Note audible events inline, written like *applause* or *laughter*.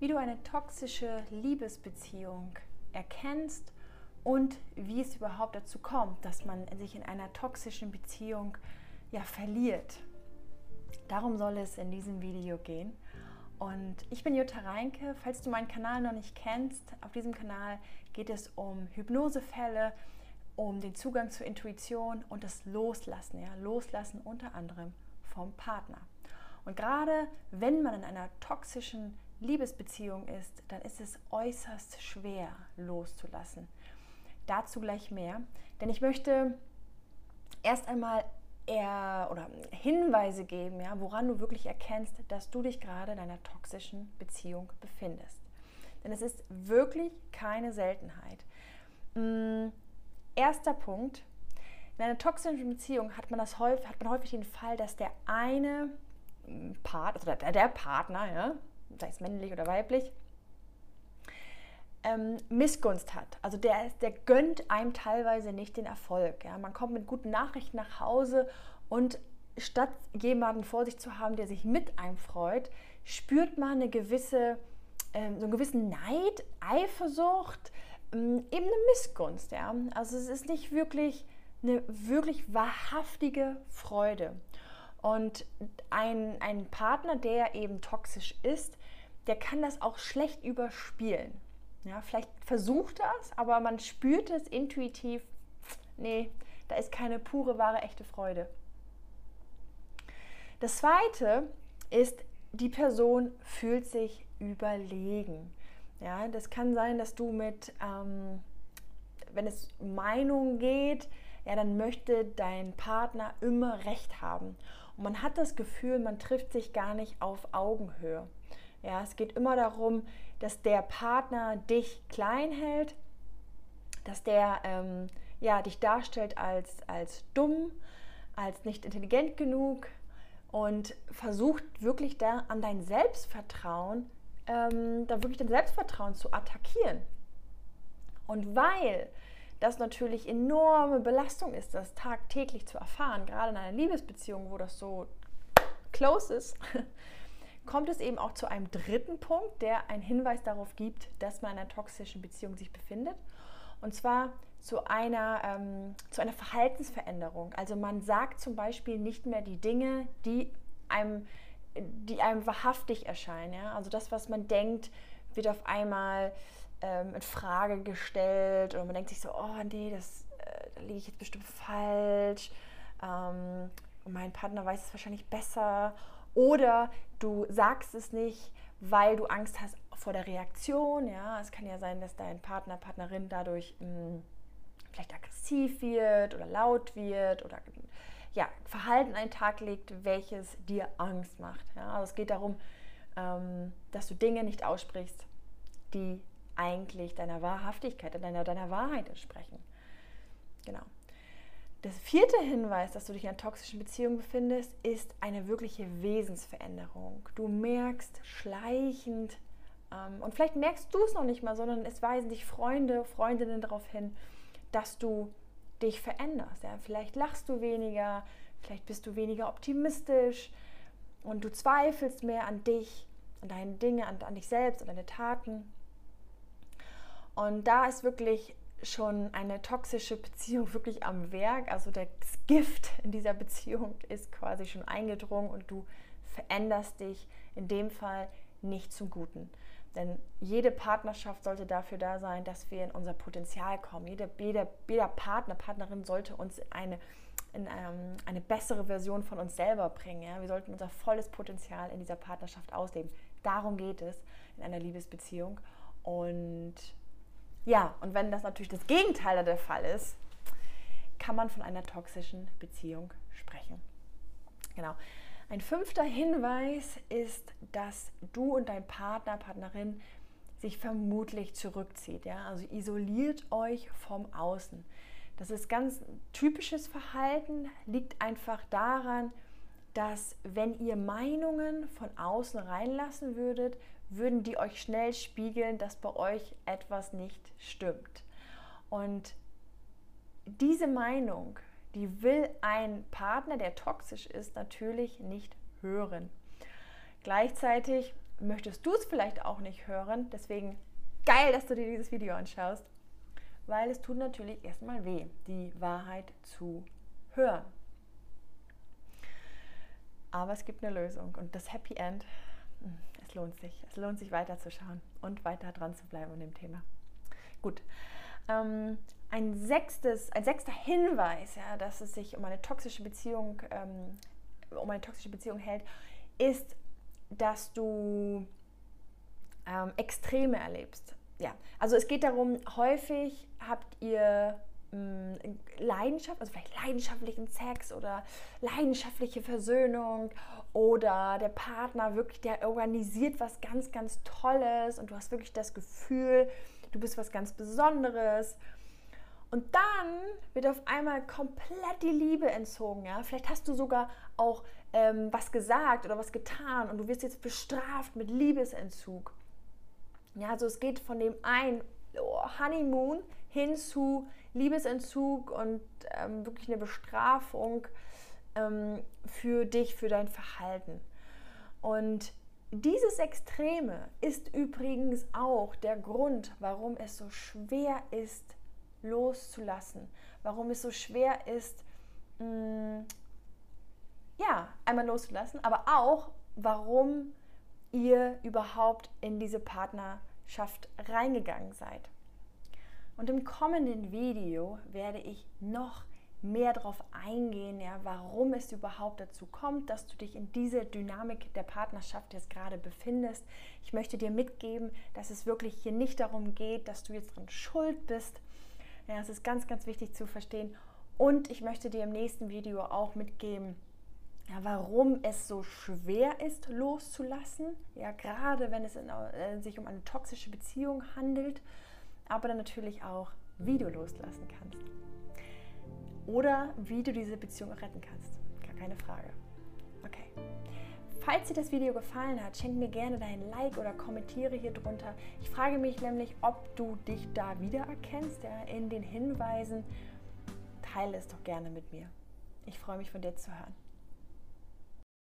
wie du eine toxische Liebesbeziehung erkennst und wie es überhaupt dazu kommt, dass man sich in einer toxischen Beziehung ja verliert. Darum soll es in diesem Video gehen. Und ich bin Jutta Reinke. Falls du meinen Kanal noch nicht kennst, auf diesem Kanal geht es um Hypnosefälle, um den Zugang zur Intuition und das Loslassen. Ja? Loslassen unter anderem vom Partner. Und gerade wenn man in einer toxischen Liebesbeziehung ist, dann ist es äußerst schwer loszulassen. Dazu gleich mehr, denn ich möchte erst einmal eher oder Hinweise geben, ja, woran du wirklich erkennst, dass du dich gerade in einer toxischen Beziehung befindest. Denn es ist wirklich keine Seltenheit. Hm, erster Punkt. In einer toxischen Beziehung hat man, das häufig, hat man häufig den Fall, dass der eine Part, also der, der Partner, ja, sei es männlich oder weiblich, ähm, Missgunst hat. Also der, der gönnt einem teilweise nicht den Erfolg. Ja. Man kommt mit guten Nachrichten nach Hause und statt jemanden vor sich zu haben, der sich mit einem freut, spürt man eine gewisse, ähm, so einen gewissen Neid, Eifersucht, ähm, eben eine Missgunst. Ja. Also es ist nicht wirklich eine wirklich wahrhaftige Freude. Und ein, ein Partner, der eben toxisch ist, der kann das auch schlecht überspielen. Ja, vielleicht versucht er es, aber man spürt es intuitiv. Nee, da ist keine pure, wahre, echte Freude. Das zweite ist, die Person fühlt sich überlegen. Ja, das kann sein, dass du mit, ähm, wenn es um Meinungen geht, ja, dann möchte dein Partner immer Recht haben. Und man hat das Gefühl, man trifft sich gar nicht auf Augenhöhe. Ja, es geht immer darum, dass der Partner dich klein hält, dass der ähm, ja, dich darstellt als, als dumm, als nicht intelligent genug und versucht wirklich da an dein Selbstvertrauen, ähm, da wirklich dein Selbstvertrauen zu attackieren. Und weil das natürlich enorme Belastung ist, das tagtäglich zu erfahren, gerade in einer Liebesbeziehung, wo das so close ist, *laughs* kommt es eben auch zu einem dritten Punkt, der einen Hinweis darauf gibt, dass man in einer toxischen Beziehung sich befindet. Und zwar zu einer, ähm, zu einer Verhaltensveränderung. Also man sagt zum Beispiel nicht mehr die Dinge, die einem, die einem wahrhaftig erscheinen. Ja? Also das, was man denkt, wird auf einmal ähm, in Frage gestellt oder man denkt sich so, oh nee, das, äh, da liege ich jetzt bestimmt falsch. Ähm, und mein Partner weiß es wahrscheinlich besser. Oder du sagst es nicht, weil du Angst hast vor der Reaktion. Ja, es kann ja sein, dass dein Partner, Partnerin dadurch mh, hm, vielleicht aggressiv wird oder laut wird oder ja, Verhalten den Tag legt, welches dir Angst macht. Ja, also es geht darum, ähm, dass du Dinge nicht aussprichst, die eigentlich deiner Wahrhaftigkeit, deiner, deiner Wahrheit entsprechen. Genau. Der vierte Hinweis, dass du dich in einer toxischen Beziehung befindest, ist eine wirkliche Wesensveränderung. Du merkst schleichend, ähm, und vielleicht merkst du es noch nicht mal, sondern es weisen dich Freunde, Freundinnen darauf hin, dass du dich veränderst. Ja? Vielleicht lachst du weniger, vielleicht bist du weniger optimistisch und du zweifelst mehr an dich, an deine Dinge, an, an dich selbst, an deine Taten. Und da ist wirklich schon eine toxische Beziehung *laughs* wirklich am Werk. Also das Gift in dieser Beziehung ist quasi schon eingedrungen und du veränderst dich in dem Fall nicht zum Guten. Denn jede Partnerschaft sollte dafür da sein, dass wir in unser Potenzial kommen. Jeder, jeder, jeder Partner, Partnerin sollte uns eine, in, ähm, eine bessere Version von uns selber bringen. Ja? Wir sollten unser volles Potenzial in dieser Partnerschaft ausleben. Darum geht es in einer Liebesbeziehung. Und ja, und wenn das natürlich das Gegenteil der Fall ist, kann man von einer toxischen Beziehung sprechen. Genau. Ein fünfter Hinweis ist, dass du und dein Partner, Partnerin sich vermutlich zurückzieht. Ja? Also isoliert euch vom Außen. Das ist ganz typisches Verhalten, liegt einfach daran, dass wenn ihr Meinungen von außen reinlassen würdet, würden die euch schnell spiegeln, dass bei euch etwas nicht stimmt. Und diese Meinung, die will ein Partner, der toxisch ist, natürlich nicht hören. Gleichzeitig möchtest du es vielleicht auch nicht hören. Deswegen geil, dass du dir dieses Video anschaust, weil es tut natürlich erstmal weh, die Wahrheit zu hören. Aber es gibt eine Lösung und das Happy End, hm, es lohnt sich. Es lohnt sich weiterzuschauen und weiter dran zu bleiben an dem Thema. Gut. Ähm, ein, sechstes, ein sechster Hinweis, ja, dass es sich um eine toxische Beziehung, ähm, um eine toxische Beziehung hält, ist, dass du ähm, Extreme erlebst. Ja, also es geht darum, häufig habt ihr Leidenschaft, also vielleicht leidenschaftlichen Sex oder leidenschaftliche Versöhnung oder der Partner wirklich, der organisiert was ganz, ganz Tolles und du hast wirklich das Gefühl, du bist was ganz Besonderes. Und dann wird auf einmal komplett die Liebe entzogen. Ja? Vielleicht hast du sogar auch ähm, was gesagt oder was getan und du wirst jetzt bestraft mit Liebesentzug. Ja, also es geht von dem einen Honeymoon hin zu Liebesentzug und ähm, wirklich eine Bestrafung ähm, für dich, für dein Verhalten. Und dieses Extreme ist übrigens auch der Grund, warum es so schwer ist, loszulassen, warum es so schwer ist, mh, mm, ja, einmal loszulassen, aber auch, warum ihr überhaupt in diese Partnerschaft reingegangen seid. Und im kommenden Video werde ich noch mehr darauf eingehen, ja, warum es überhaupt dazu kommt, dass du dich in dieser Dynamik der Partnerschaft jetzt gerade befindest. Ich möchte dir mitgeben, dass es wirklich hier nicht darum geht, dass du jetzt drin schuld bist. Ja, das ist ganz, ganz wichtig zu verstehen. Und ich möchte dir im nächsten Video auch mitgeben, ja, warum es so schwer ist, loszulassen. Ja, gerade wenn es in, äh, sich um eine toxische Beziehung handelt aber dann natürlich auch, wie du loslassen kannst. Oder wie du diese Beziehung retten kannst. Gar keine Frage. Okay. Falls dir das Video gefallen hat, schenk mir gerne dein Like oder kommentiere hier drunter. Ich frage mich nämlich, ob du dich da wiedererkennst ja, in den Hinweisen. Teile es doch gerne mit mir. Ich freue mich von dir zu hören.